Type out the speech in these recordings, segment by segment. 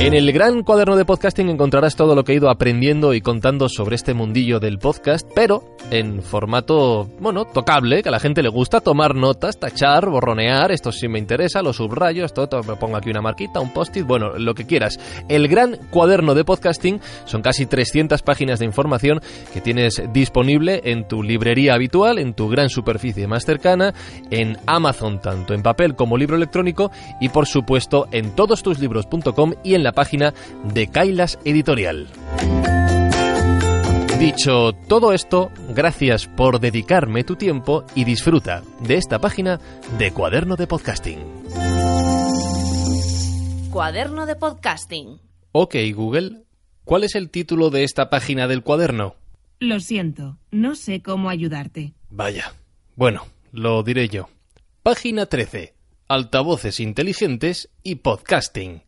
En el gran cuaderno de podcasting encontrarás todo lo que he ido aprendiendo y contando sobre este mundillo del podcast, pero en formato, bueno, tocable, que a la gente le gusta tomar notas, tachar, borronear, esto sí me interesa, lo subrayo, esto, me pongo aquí una marquita, un post-it, bueno, lo que quieras. El gran cuaderno de podcasting son casi 300 páginas de información que tienes disponible en tu librería habitual, en tu gran superficie más cercana, en Amazon, tanto en papel como libro electrónico, y por supuesto en todostuslibros.com y en la página de Kailas Editorial. Dicho todo esto, gracias por dedicarme tu tiempo y disfruta de esta página de Cuaderno de Podcasting. Cuaderno de podcasting. Ok, Google, ¿cuál es el título de esta página del cuaderno? Lo siento, no sé cómo ayudarte. Vaya. Bueno, lo diré yo. Página 13. Altavoces inteligentes y podcasting.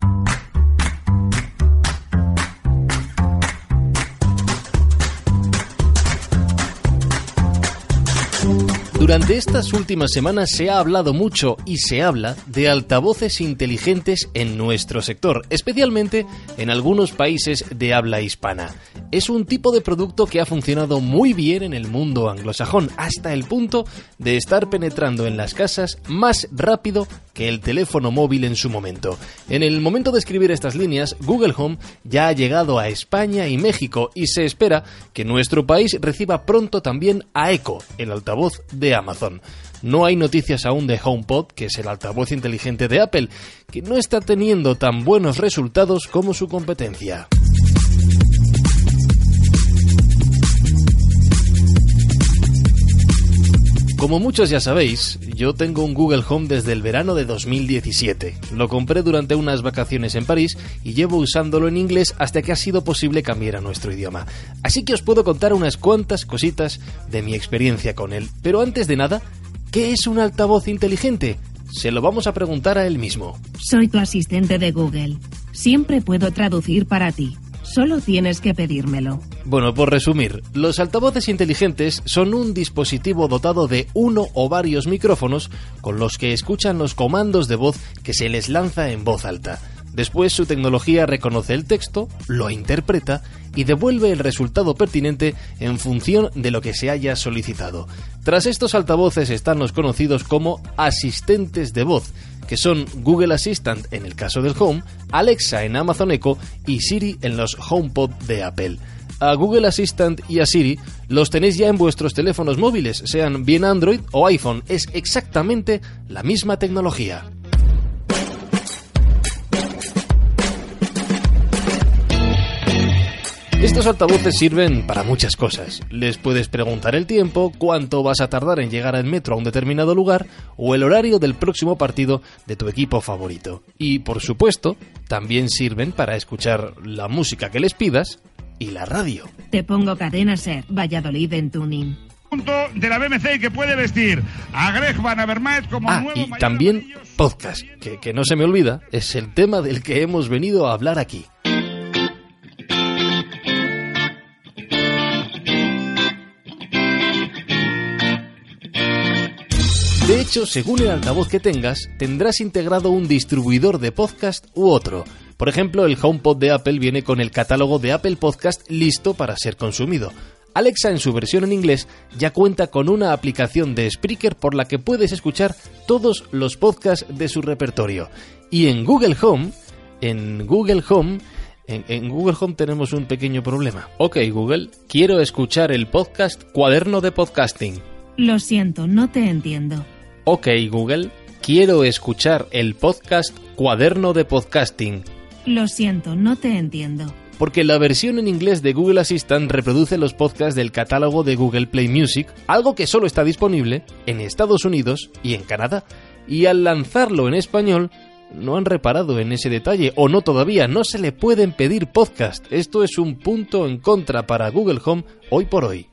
Durante estas últimas semanas se ha hablado mucho y se habla de altavoces inteligentes en nuestro sector, especialmente en algunos países de habla hispana. Es un tipo de producto que ha funcionado muy bien en el mundo anglosajón, hasta el punto de estar penetrando en las casas más rápido que el teléfono móvil en su momento. En el momento de escribir estas líneas, Google Home ya ha llegado a España y México y se espera que nuestro país reciba pronto también a Echo, el altavoz de Amazon. No hay noticias aún de HomePod, que es el altavoz inteligente de Apple, que no está teniendo tan buenos resultados como su competencia. Como muchos ya sabéis, yo tengo un Google Home desde el verano de 2017. Lo compré durante unas vacaciones en París y llevo usándolo en inglés hasta que ha sido posible cambiar a nuestro idioma. Así que os puedo contar unas cuantas cositas de mi experiencia con él. Pero antes de nada, ¿qué es un altavoz inteligente? Se lo vamos a preguntar a él mismo. Soy tu asistente de Google. Siempre puedo traducir para ti. Solo tienes que pedírmelo. Bueno, por resumir, los altavoces inteligentes son un dispositivo dotado de uno o varios micrófonos con los que escuchan los comandos de voz que se les lanza en voz alta. Después su tecnología reconoce el texto, lo interpreta y devuelve el resultado pertinente en función de lo que se haya solicitado. Tras estos altavoces están los conocidos como asistentes de voz, que son Google Assistant en el caso del Home, Alexa en Amazon Echo y Siri en los HomePod de Apple. A Google Assistant y a Siri los tenéis ya en vuestros teléfonos móviles, sean bien Android o iPhone, es exactamente la misma tecnología. Estos altavoces sirven para muchas cosas. Les puedes preguntar el tiempo, cuánto vas a tardar en llegar al metro a un determinado lugar o el horario del próximo partido de tu equipo favorito. Y por supuesto, también sirven para escuchar la música que les pidas y la radio. Te pongo cadena ser Valladolid en tuning. punto de la BMC que puede vestir a Greg Van Avermaet como Ah, nuevo y también podcast, que, que no se me olvida, es el tema del que hemos venido a hablar aquí. Hecho, según el altavoz que tengas, tendrás integrado un distribuidor de podcast u otro. Por ejemplo, el HomePod de Apple viene con el catálogo de Apple Podcast listo para ser consumido. Alexa en su versión en inglés ya cuenta con una aplicación de Spreaker por la que puedes escuchar todos los podcasts de su repertorio. Y en Google Home, en Google Home, en, en Google Home tenemos un pequeño problema. Ok Google, quiero escuchar el podcast Cuaderno de Podcasting. Lo siento, no te entiendo. Ok Google, quiero escuchar el podcast Cuaderno de Podcasting. Lo siento, no te entiendo. Porque la versión en inglés de Google Assistant reproduce los podcasts del catálogo de Google Play Music, algo que solo está disponible en Estados Unidos y en Canadá. Y al lanzarlo en español, no han reparado en ese detalle, o no todavía, no se le pueden pedir podcast. Esto es un punto en contra para Google Home hoy por hoy.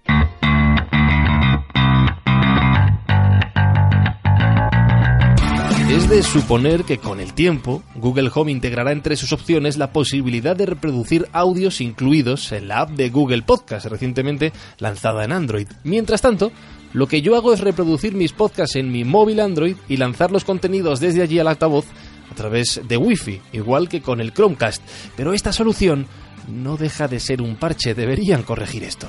Es de suponer que con el tiempo, Google Home integrará entre sus opciones la posibilidad de reproducir audios incluidos en la app de Google Podcast, recientemente lanzada en Android. Mientras tanto, lo que yo hago es reproducir mis podcasts en mi móvil Android y lanzar los contenidos desde allí al altavoz a través de Wi-Fi, igual que con el Chromecast. Pero esta solución no deja de ser un parche, deberían corregir esto.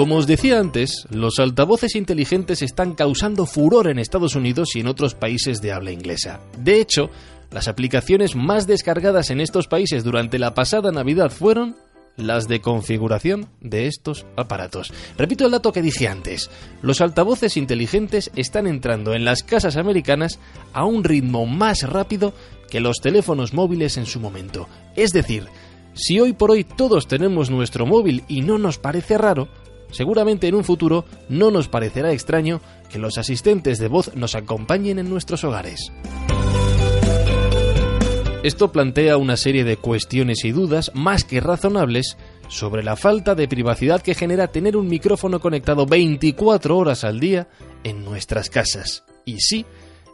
Como os decía antes, los altavoces inteligentes están causando furor en Estados Unidos y en otros países de habla inglesa. De hecho, las aplicaciones más descargadas en estos países durante la pasada Navidad fueron las de configuración de estos aparatos. Repito el dato que dije antes. Los altavoces inteligentes están entrando en las casas americanas a un ritmo más rápido que los teléfonos móviles en su momento. Es decir, si hoy por hoy todos tenemos nuestro móvil y no nos parece raro, seguramente en un futuro no nos parecerá extraño que los asistentes de voz nos acompañen en nuestros hogares. Esto plantea una serie de cuestiones y dudas más que razonables sobre la falta de privacidad que genera tener un micrófono conectado 24 horas al día en nuestras casas. Y sí,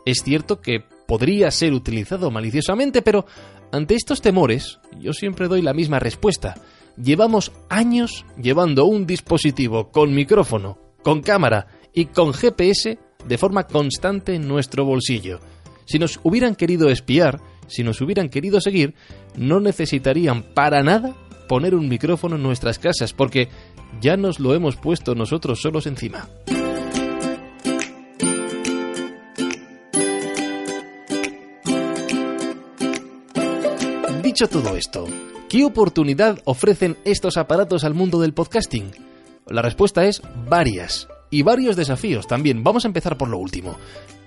es cierto que podría ser utilizado maliciosamente, pero ante estos temores yo siempre doy la misma respuesta. Llevamos años llevando un dispositivo con micrófono, con cámara y con GPS de forma constante en nuestro bolsillo. Si nos hubieran querido espiar, si nos hubieran querido seguir, no necesitarían para nada poner un micrófono en nuestras casas, porque ya nos lo hemos puesto nosotros solos encima. Dicho todo esto, ¿qué oportunidad ofrecen estos aparatos al mundo del podcasting? La respuesta es varias, y varios desafíos también. Vamos a empezar por lo último.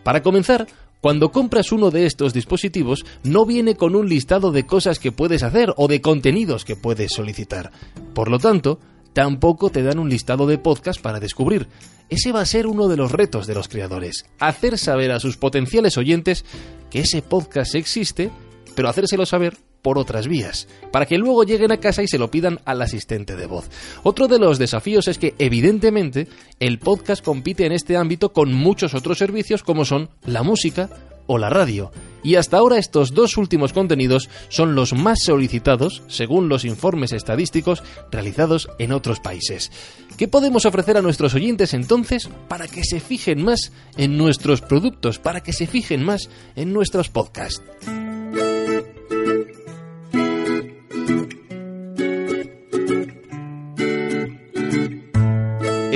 Para comenzar, cuando compras uno de estos dispositivos, no viene con un listado de cosas que puedes hacer o de contenidos que puedes solicitar. Por lo tanto, tampoco te dan un listado de podcasts para descubrir. Ese va a ser uno de los retos de los creadores, hacer saber a sus potenciales oyentes que ese podcast existe, pero hacérselo saber por otras vías, para que luego lleguen a casa y se lo pidan al asistente de voz. Otro de los desafíos es que, evidentemente, el podcast compite en este ámbito con muchos otros servicios como son la música o la radio. Y hasta ahora estos dos últimos contenidos son los más solicitados, según los informes estadísticos realizados en otros países. ¿Qué podemos ofrecer a nuestros oyentes entonces para que se fijen más en nuestros productos, para que se fijen más en nuestros podcasts?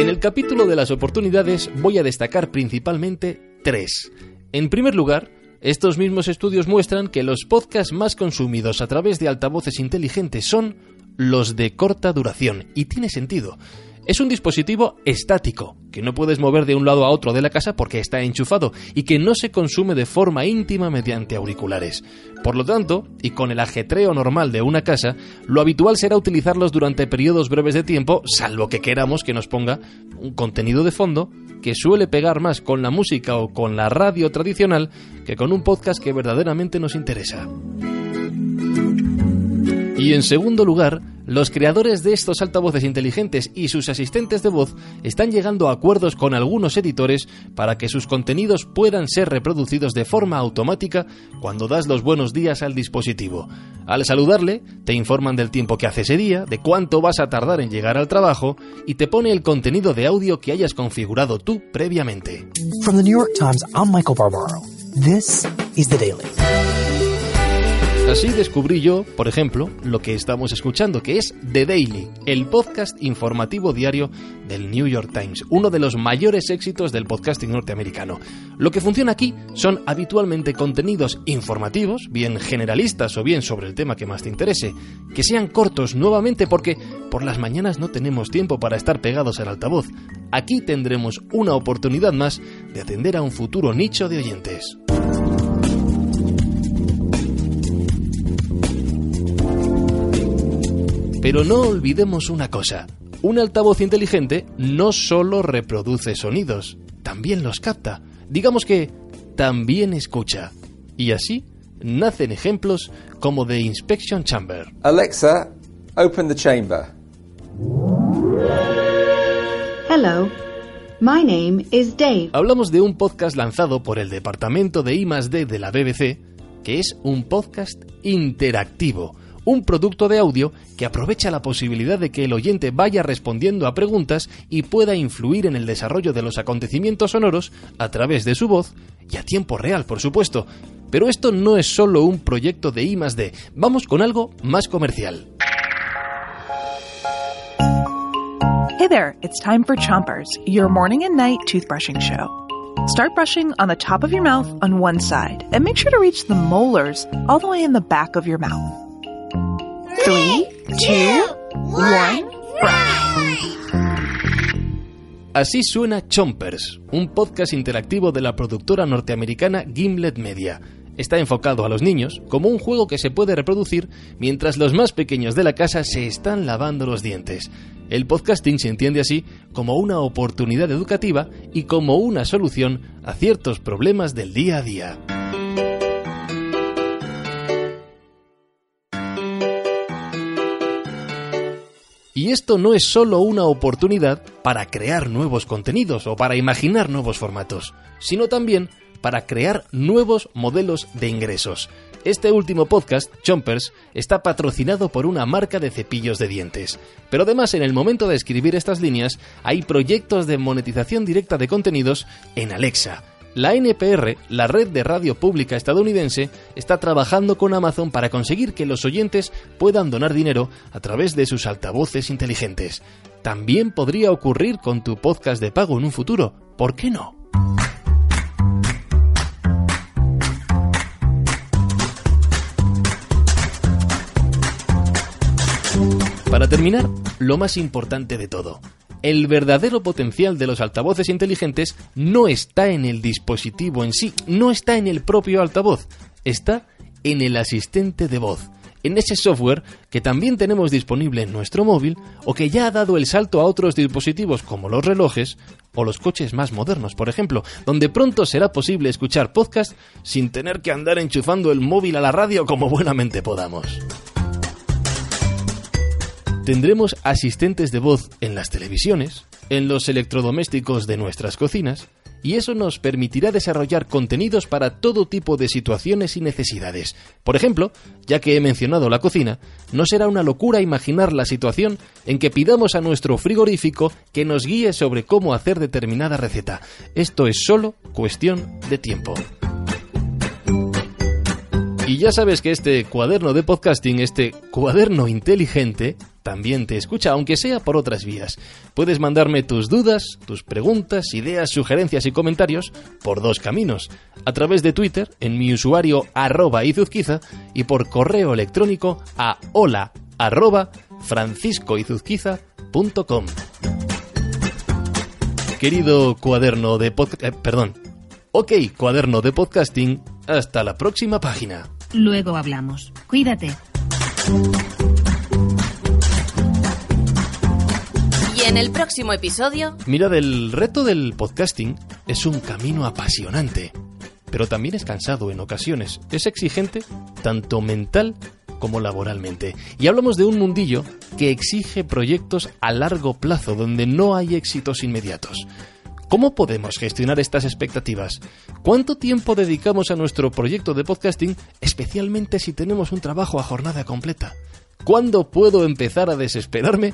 En el capítulo de las oportunidades voy a destacar principalmente tres. En primer lugar, estos mismos estudios muestran que los podcasts más consumidos a través de altavoces inteligentes son los de corta duración, y tiene sentido. Es un dispositivo estático, que no puedes mover de un lado a otro de la casa porque está enchufado y que no se consume de forma íntima mediante auriculares. Por lo tanto, y con el ajetreo normal de una casa, lo habitual será utilizarlos durante periodos breves de tiempo, salvo que queramos que nos ponga un contenido de fondo que suele pegar más con la música o con la radio tradicional que con un podcast que verdaderamente nos interesa. Y en segundo lugar, los creadores de estos altavoces inteligentes y sus asistentes de voz están llegando a acuerdos con algunos editores para que sus contenidos puedan ser reproducidos de forma automática cuando das los buenos días al dispositivo. Al saludarle, te informan del tiempo que hace ese día, de cuánto vas a tardar en llegar al trabajo y te pone el contenido de audio que hayas configurado tú previamente. From the New York Times, I'm Michael Barbaro. This is The Daily. Así descubrí yo, por ejemplo, lo que estamos escuchando, que es The Daily, el podcast informativo diario del New York Times, uno de los mayores éxitos del podcasting norteamericano. Lo que funciona aquí son habitualmente contenidos informativos, bien generalistas o bien sobre el tema que más te interese, que sean cortos nuevamente porque por las mañanas no tenemos tiempo para estar pegados al altavoz. Aquí tendremos una oportunidad más de atender a un futuro nicho de oyentes. Pero no olvidemos una cosa. Un altavoz inteligente no solo reproduce sonidos, también los capta. Digamos que también escucha. Y así nacen ejemplos como The Inspection Chamber. Alexa, open the chamber. Hello, my name is Dave. Hablamos de un podcast lanzado por el departamento de I+D de la BBC, que es un podcast interactivo un producto de audio que aprovecha la posibilidad de que el oyente vaya respondiendo a preguntas y pueda influir en el desarrollo de los acontecimientos sonoros a través de su voz y a tiempo real, por supuesto. Pero esto no es solo un proyecto de I vamos con algo más comercial. Hey there, it's time for Chompers, your morning and night toothbrushing show. Start brushing on the top of your mouth on one side and make sure to reach the molars all the way in the back of your mouth. Three, two, one, Así suena Chompers, un podcast interactivo de la productora norteamericana Gimlet Media. Está enfocado a los niños como un juego que se puede reproducir mientras los más pequeños de la casa se están lavando los dientes. El podcasting se entiende así como una oportunidad educativa y como una solución a ciertos problemas del día a día. Y esto no es solo una oportunidad para crear nuevos contenidos o para imaginar nuevos formatos, sino también para crear nuevos modelos de ingresos. Este último podcast, Chompers, está patrocinado por una marca de cepillos de dientes. Pero además, en el momento de escribir estas líneas, hay proyectos de monetización directa de contenidos en Alexa la NPR, la red de radio pública estadounidense, está trabajando con Amazon para conseguir que los oyentes puedan donar dinero a través de sus altavoces inteligentes. También podría ocurrir con tu podcast de pago en un futuro. ¿Por qué no? Para terminar, lo más importante de todo el verdadero potencial de los altavoces inteligentes no está en el dispositivo en sí, no está en el propio altavoz, está en el asistente de voz, en ese software que también tenemos disponible en nuestro móvil o que ya ha dado el salto a otros dispositivos como los relojes o los coches más modernos, por ejemplo, donde pronto será posible escuchar podcast sin tener que andar enchufando el móvil a la radio como buenamente podamos. Tendremos asistentes de voz en las televisiones, en los electrodomésticos de nuestras cocinas, y eso nos permitirá desarrollar contenidos para todo tipo de situaciones y necesidades. Por ejemplo, ya que he mencionado la cocina, no será una locura imaginar la situación en que pidamos a nuestro frigorífico que nos guíe sobre cómo hacer determinada receta. Esto es solo cuestión de tiempo. Y ya sabes que este cuaderno de podcasting, este cuaderno inteligente, también te escucha, aunque sea por otras vías. Puedes mandarme tus dudas, tus preguntas, ideas, sugerencias y comentarios por dos caminos. A través de Twitter, en mi usuario arroba izuzquiza, y por correo electrónico a hola arroba franciscoizuzquiza.com. Querido cuaderno de podcast... Eh, perdón. Ok, cuaderno de podcasting, hasta la próxima página. Luego hablamos. Cuídate. En el próximo episodio... Mira, el reto del podcasting es un camino apasionante, pero también es cansado en ocasiones. Es exigente tanto mental como laboralmente. Y hablamos de un mundillo que exige proyectos a largo plazo, donde no hay éxitos inmediatos. ¿Cómo podemos gestionar estas expectativas? ¿Cuánto tiempo dedicamos a nuestro proyecto de podcasting, especialmente si tenemos un trabajo a jornada completa? ¿Cuándo puedo empezar a desesperarme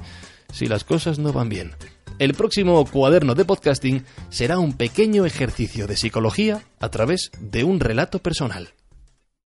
si las cosas no van bien? El próximo cuaderno de podcasting será un pequeño ejercicio de psicología a través de un relato personal.